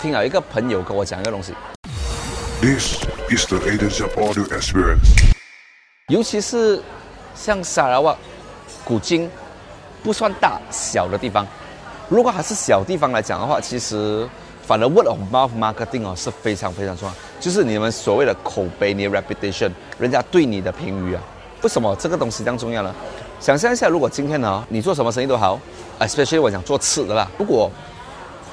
听了一个朋友跟我讲一个东西，This is the of Audio Experience. 尤其是像沙拉瓦、古今不算大小的地方，如果还是小地方来讲的话，其实反而 word of mouth marketing 哦是非常非常重要，就是你们所谓的口碑、你的 reputation，人家对你的评语啊。为什么这个东西这样重要呢？想象一下，如果今天呢，你做什么生意都好，especially 我讲做吃的啦，如果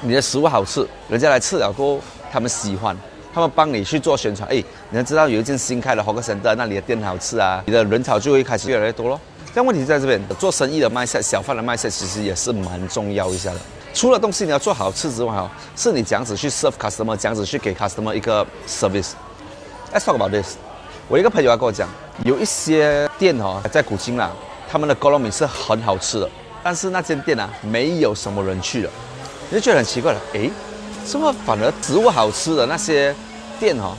你的食物好吃，人家来吃了过后，他们喜欢，他们帮你去做宣传。哎，你要知道有一间新开的 Hawker Center，那里的店好吃啊，你的人潮就会开始越来越多咯。但问题在这边，做生意的卖菜、小贩的卖菜，其实也是蛮重要一下的。除了东西你要做好吃之外，哦，是你这样子去 serve customer，这样子去给 customer 一个 service。Let's talk about this。我一个朋友要跟我讲，有一些店哦，在古今啦，他们的锅烙米是很好吃的，但是那间店啊，没有什么人去了。你就觉得很奇怪了，诶，怎么反而植物好吃的那些店哈、哦，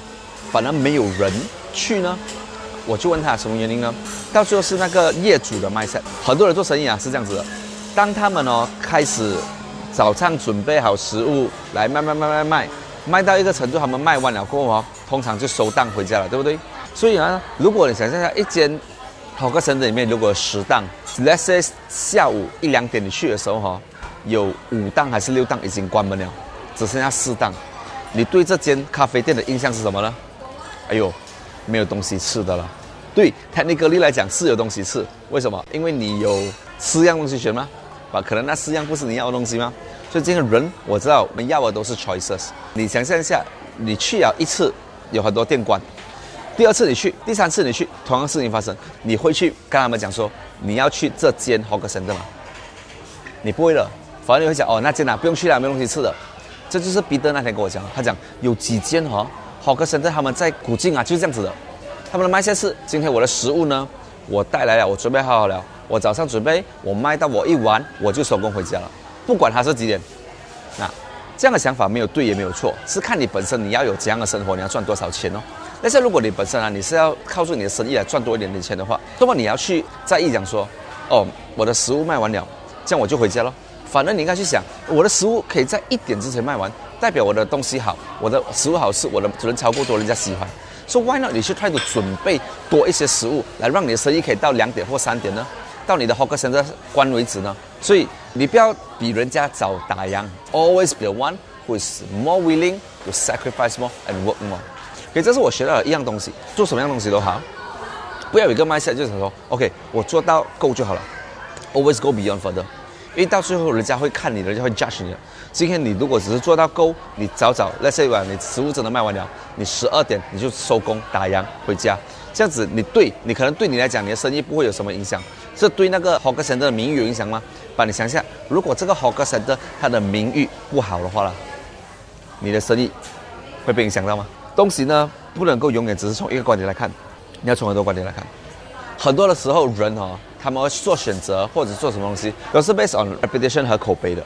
反而没有人去呢？我就问他什么原因呢？到最后是那个业主的卖菜。很多人做生意啊是这样子的，当他们哦开始早上准备好食物来卖卖卖卖卖，卖到一个程度，他们卖完了过后哦，通常就收档回家了，对不对？所以呢，如果你想象一下一间好个城市里面如果有十档，let's say 下午一两点你去的时候哈、有五档还是六档已经关门了，只剩下四档。你对这间咖啡店的印象是什么呢？哎呦，没有东西吃的了。对，technically 来讲是有东西吃，为什么？因为你有四样东西选吗？啊，可能那四样不是你要的东西吗？所以这个人我知道，我们要的都是 choices。你想象一下，你去了一次，有很多店关；第二次你去，第三次你去，同样事情发生，你会去跟他们讲说你要去这间 Hawker Center 吗？你不会了。反而你会讲哦，那间啊不用去了，没东西吃的。这就是彼得那天跟我讲，他讲有几间哈、哦，好个深圳他们在古晋啊就是这样子的。他们的卖菜是今天我的食物呢，我带来了，我准备好好了，我早上准备，我卖到我一完我就收工回家了，不管他是几点。那这样的想法没有对也没有错，是看你本身你要有怎样的生活，你要赚多少钱哦。但是如果你本身啊你是要靠住你的生意来赚多一点点钱的话，那么你要去在意讲说，哦，我的食物卖完了，这样我就回家喽。反而你应该去想，我的食物可以在一点之前卖完，代表我的东西好，我的食物好吃，我的只能超过多，人家喜欢。所以 why not 你去态度准备多一些食物，来让你的生意可以到两点或三点呢？到你的 hawker center 关为止呢？所以你不要比人家早打烊，always be the one who is more willing to sacrifice more and work more。所以这是我学到的一样东西，做什么样东西都好，不要有一个 mindset 就是说，OK，我做到够就好了，always go beyond further。因为到最后人家会看你的，人家会 judge 你。今天你如果只是做到够，你早早，let's say 吧，你食物真的卖完了，你十二点你就收工打烊回家，这样子你对你可能对你来讲，你的生意不会有什么影响，这对那个 hawker center 的名誉有影响吗？把你想一下，如果这个 hawker center 它的名誉不好的话了，你的生意会被影响到吗？东西呢不能够永远只是从一个观点来看，你要从很多观点来看。很多的时候人哦。他们会做选择或者做什么东西，都是 based on reputation 和口碑的。